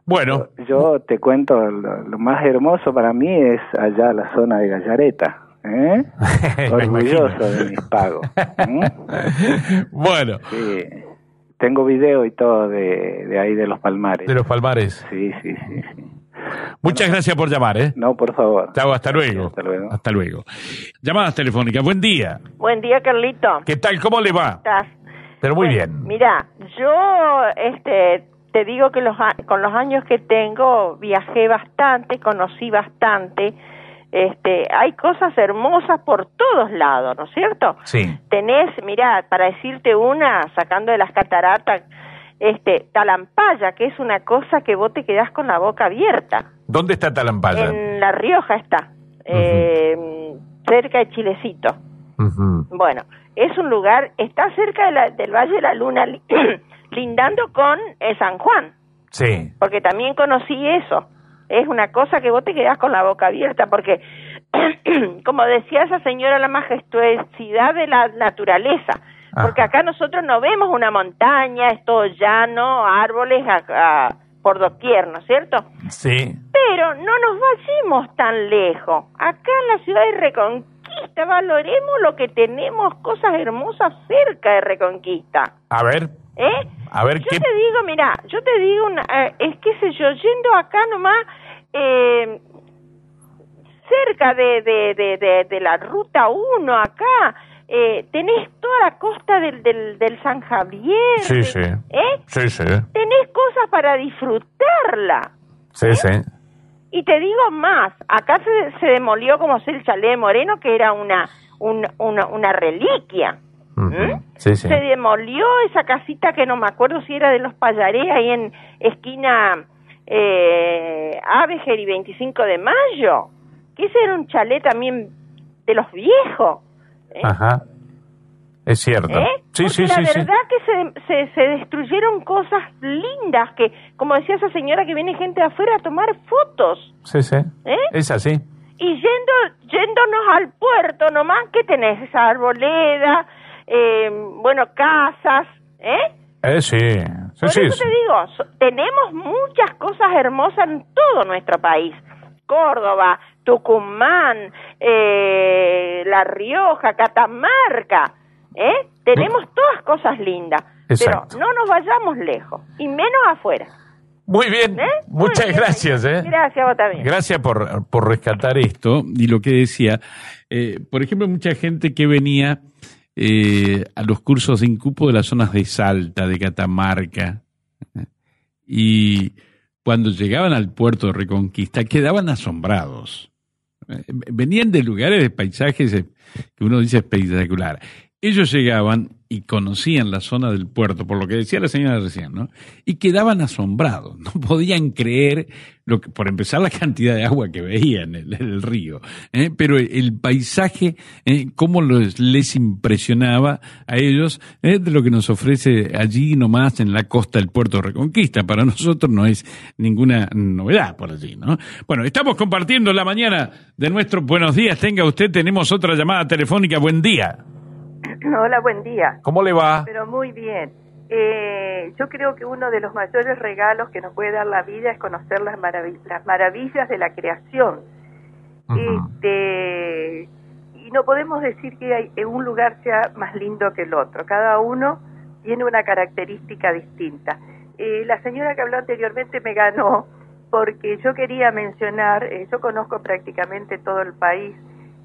Bueno, yo te cuento, lo, lo más hermoso para mí es allá la zona de Gallareta. ¿eh? Orgulloso de mis pagos. bueno. Sí. Tengo video y todo de, de ahí de los Palmares. De los Palmares. Sí, sí, sí. sí. Muchas gracias por llamar, ¿eh? No, por favor. Chao, hasta luego. Hasta luego. Hasta luego. Llamadas telefónicas, buen día. Buen día, Carlito. ¿Qué tal? ¿Cómo le va? ¿Estás? Pero muy bien. Mira, yo este, te digo que los, a- con los años que tengo viajé bastante, conocí bastante. Este, hay cosas hermosas por todos lados, ¿no es cierto? Sí. Tenés, mira, para decirte una, sacando de las cataratas, este, Talampaya, que es una cosa que vos te quedás con la boca abierta. ¿Dónde está Talampaya? En La Rioja está, eh, cerca de Chilecito. Bueno, es un lugar, está cerca de la- del Valle de la Luna, li- lindando con eh, San Juan, Sí. porque también conocí eso. Es una cosa que vos te quedás con la boca abierta, porque, como decía esa señora, la majestuosidad de la naturaleza. Porque acá nosotros no vemos una montaña, es todo llano, árboles a- a- por doquier, ¿no es cierto? Sí. Pero no nos vayamos tan lejos. Acá en la ciudad de Reconquista valoremos lo que tenemos, cosas hermosas cerca de Reconquista. A ver, ¿Eh? a ver Yo qué. te digo, mira, yo te digo, una, eh, es que sé yo, yendo acá nomás, eh, cerca de, de, de, de, de la ruta 1 acá, eh, tenés toda la costa del, del, del San Javier. Sí, de- sí. ¿Eh? Sí, sí. Tenés cosas para disfrutarla. Sí, sí. Y te digo más, acá se, se demolió como es el chalet de Moreno, que era una, un- una, una reliquia. ¿Mm? Sí, sí. Se demolió esa casita que no me acuerdo si era de los Payarés, ahí en esquina eh, Aveger y 25 de Mayo. Que ese era un chalet también de los viejos. Ajá. Es cierto. ¿Eh? Sí, sí, la sí, sí. verdad que se, se, se destruyeron cosas lindas que, como decía esa señora, que viene gente de afuera a tomar fotos. Sí, sí. ¿Eh? Es así. Y yendo, yéndonos al puerto nomás, que tenés esa arboleda, eh, bueno, casas, ¿eh? Eh, sí. Sí, Por sí. eso te digo, so- tenemos muchas cosas hermosas en todo nuestro país. Córdoba, Tucumán, eh, La Rioja, Catamarca, ¿eh? Tenemos todas cosas lindas, Exacto. pero no nos vayamos lejos, y menos afuera. Muy bien. ¿eh? Muchas gracias, ¿eh? Gracias, vos también. Gracias por, por rescatar esto y lo que decía. Eh, por ejemplo, mucha gente que venía a los cursos de Incupo de las zonas de Salta, de Catamarca, y cuando llegaban al puerto de Reconquista quedaban asombrados. Eh, Venían de lugares de paisajes eh, que uno dice espectacular. Ellos llegaban y conocían la zona del puerto, por lo que decía la señora recién, ¿no? Y quedaban asombrados, no podían creer, lo que, por empezar, la cantidad de agua que veían en el, río, ¿eh? pero el, paisaje, ¿eh? cómo los- les impresionaba a ellos ¿eh? de lo que nos ofrece allí nomás en la costa del puerto Reconquista. Para nosotros no es ninguna novedad por allí, ¿no? Bueno, estamos compartiendo la mañana de nuestro Buenos Días. Tenga usted, tenemos otra llamada telefónica. Buen día. Hola, buen día. ¿Cómo le va? Pero muy bien. Eh, yo creo que uno de los mayores regalos que nos puede dar la vida es conocer las, maravi- las maravillas de la creación. Este, y no podemos decir que hay, eh, un lugar sea más lindo que el otro. Cada uno tiene una característica distinta. Eh, la señora que habló anteriormente me ganó porque yo quería mencionar, eh, yo conozco prácticamente todo el país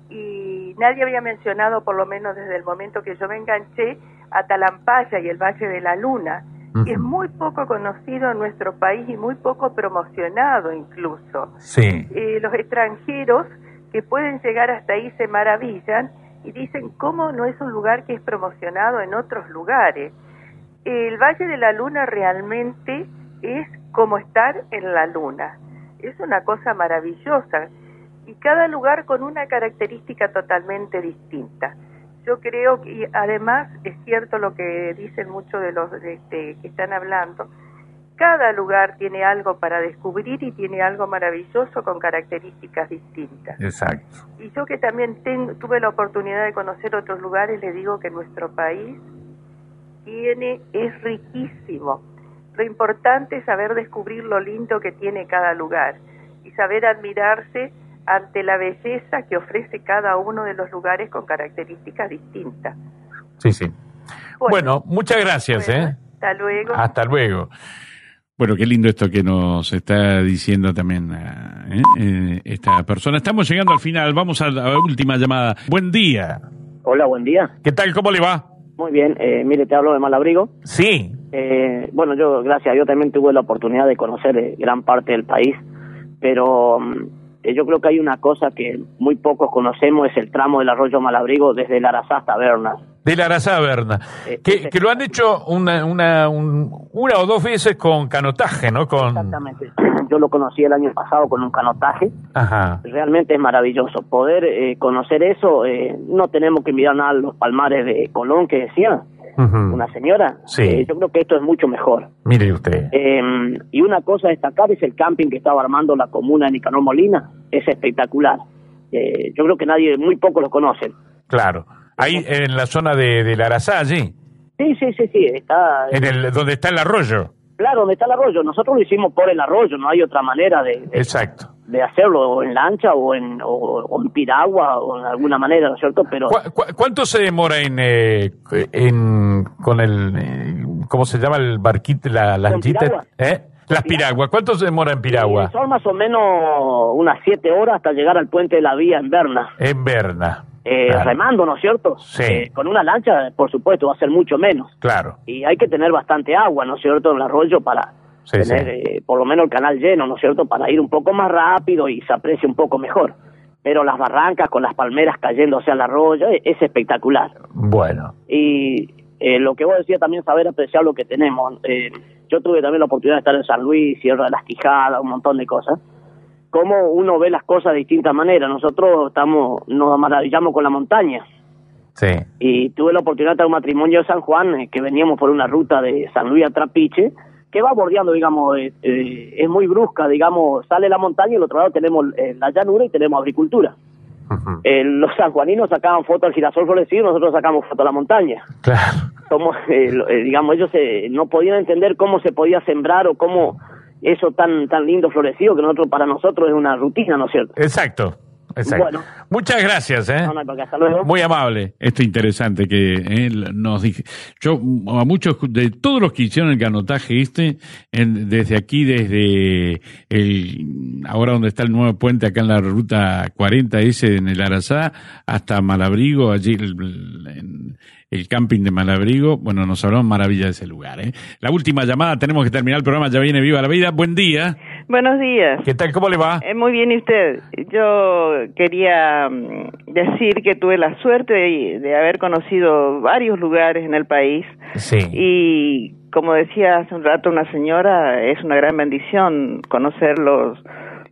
y nadie había mencionado, por lo menos desde el momento que yo me enganché, a Talampaya y el Valle de la Luna. y es muy poco conocido en nuestro país y muy poco promocionado incluso. Sí. Eh, los extranjeros que pueden llegar hasta ahí se maravillan y dicen cómo no es un lugar que es promocionado en otros lugares. El Valle de la Luna realmente es como estar en la Luna. Es una cosa maravillosa y cada lugar con una característica totalmente distinta. Yo creo que y además es cierto lo que dicen muchos de los este, que están hablando. Cada lugar tiene algo para descubrir y tiene algo maravilloso con características distintas. Exacto. Y yo que también ten- tuve la oportunidad de conocer otros lugares, le digo que nuestro país tiene, es riquísimo. Lo importante es saber descubrir lo lindo que tiene cada lugar y saber admirarse ante la belleza que ofrece cada uno de los lugares con características distintas. Sí, sí. Bueno, muchas gracias, ¿eh? Hasta luego. Hasta luego. Bueno, qué lindo esto que nos está diciendo también ah, ¿eh? Eh, esta persona. Estamos llegando al final, vamos a la última llamada. Buen día. Hola, buen día. ¿Qué tal? ¿Cómo le va? Muy bien, eh, mire, te hablo de Malabrigo. Sí. Eh, bueno, yo, gracias Dios, también tuve la oportunidad de conocer eh, gran parte del país, pero mm, yo creo que hay una cosa que muy pocos conocemos, es el tramo del arroyo Malabrigo desde el Arazá hasta Berna. De la Arazá Berna. Que, que lo han hecho una, una, un- una o dos veces con canotaje, ¿no? Con... Exactamente. Yo lo conocí el año pasado con un canotaje. Ajá. Realmente es maravilloso. Poder eh, conocer eso, eh, no tenemos que mirar nada a los palmares de Colón que una señora. Sí. Eh, yo creo que esto es mucho mejor. Mire usted. Eh, y una cosa a destacar es el camping que estaba armando la comuna de Nicanor Molina. Es espectacular. Eh, yo creo que nadie, muy pocos lo conocen. Claro. Ahí en la zona de, de la Arazá, allí. Sí, sí, sí, sí. Está, En el, donde está el arroyo. Claro, donde está el arroyo. Nosotros lo hicimos por el arroyo, no hay otra manera de, de- Exacto. De hacerlo, o en lancha o en, o, o en piragua o en alguna manera, ¿no es cierto? Pero ¿Cu- cu- cuánto se demora en, eh, en con el eh, cómo se llama el barquito la ¿Con lanchita? piragua? ¿Eh? Las piraguas. ¿Cuánto se demora en piragua? son más o menos unas siete horas hasta llegar al puente de la vía en Berna. En Berna. Eh, Claro. Remando, ¿no es cierto? Sí. Eh, con una lancha, por supuesto, va a ser mucho menos. Claro. Y hay que tener bastante agua, ¿no es cierto?, en el arroyo para Sí, tener sí. eh, por lo menos el canal lleno, ¿no es cierto?, para ir un poco más rápido y se aprecie un poco mejor. Pero las barrancas con las palmeras cayéndose al arroyo eh, es espectacular. Bueno. Y eh, lo que vos decías también, saber apreciar lo que tenemos. Eh, yo tuve también la oportunidad de estar en San Luis, Sierra de las Quijadas, un montón de cosas. Cómo uno ve las cosas de distintas maneras. Nosotros estamos, nos maravillamos con la montaña. Sí. Y tuve la oportunidad de estar en un matrimonio de San Juan, eh, que veníamos por una ruta de San Luis a Trapiche, que va bordeando, digamos, eh, eh, es muy brusca, digamos, sale la montaña y al otro lado tenemos eh, la llanura y tenemos agricultura. Eh, los sanjuaninos sacaban fotos al girasol florecido, nosotros sacamos foto a la montaña. Claro. Eh, eh, digamos, ellos eh, no podían entender cómo se podía sembrar o cómo eso tan tan lindo florecido que nosotros para nosotros es una rutina, ¿no es cierto? Exacto. Exacto. Bueno. Muchas gracias, ¿eh? No, no hay para qué, hasta luego. Muy amable. Esto interesante que eh, nos dije. Yo, a muchos, de todos los que hicieron el canotaje este, en- desde aquí, desde el, ahora donde está el nuevo puente, acá en la ruta 40S en el Arazá, hasta Malabrigo, allí en el camping de Malabrigo, bueno, nos hablamos maravilla de ese lugar, ¿eh? La última llamada, tenemos que terminar el programa, ya viene Viva la Vida. Buen día. Buenos días. ¿Qué tal? ¿Cómo le va? Eh, muy bien, ¿y usted? Yo quería mm, decir que tuve la suerte de, de haber conocido varios lugares en el país Sí. y, como decía hace un rato una señora, es una gran bendición conocer los,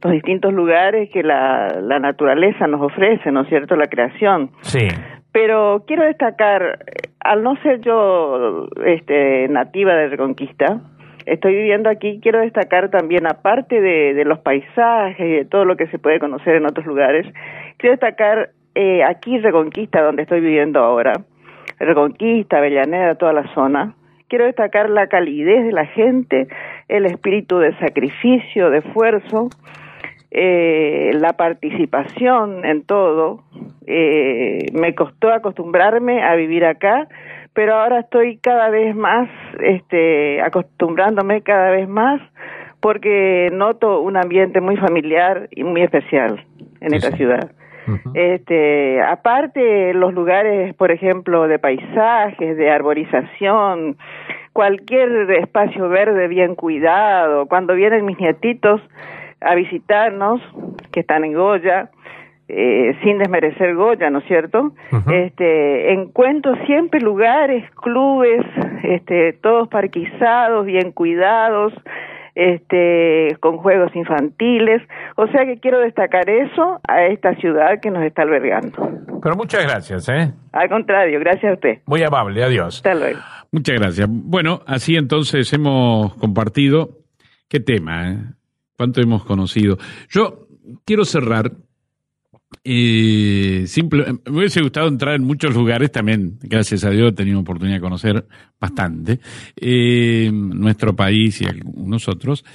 los distintos lugares que la, la naturaleza nos ofrece, ¿no es cierto?, la creación. Sí. Pero quiero destacar, eh, al no ser yo este, nativa de Reconquista, estoy viviendo aquí, quiero destacar también, aparte de, los paisajes y de todo lo que se puede conocer en otros lugares, quiero destacar eh, aquí Reconquista, donde estoy viviendo ahora, Reconquista, Avellaneda, toda la zona. Quiero destacar la calidez de la gente, el espíritu de sacrificio, de esfuerzo, eh, la participación en todo. Eh, me costó acostumbrarme a vivir acá, pero ahora estoy cada vez más, este, acostumbrándome cada vez más, porque noto un ambiente muy familiar y muy especial en esta ciudad. Este, aparte los lugares, por ejemplo, de paisajes, de arborización, cualquier espacio verde bien cuidado. Cuando vienen mis nietitos a visitarnos, que están en Goya, eh, sin desmerecer Goya, ¿no es cierto? Este, encuentro siempre lugares, clubes, este, todos parquizados, bien cuidados, este, con juegos infantiles. O sea que quiero destacar eso a esta ciudad que nos está albergando. Pero muchas gracias, ¿eh? Al contrario, gracias a usted. Muy amable, adiós. Hasta luego. Muchas gracias. Bueno, así entonces hemos compartido. ¿Qué tema? Eh? ¿Cuánto hemos conocido? Yo quiero cerrar. Eh, simple, me hubiese gustado entrar en muchos lugares también, gracias a Dios he tenido oportunidad de conocer bastante eh, nuestro país y algunos otros.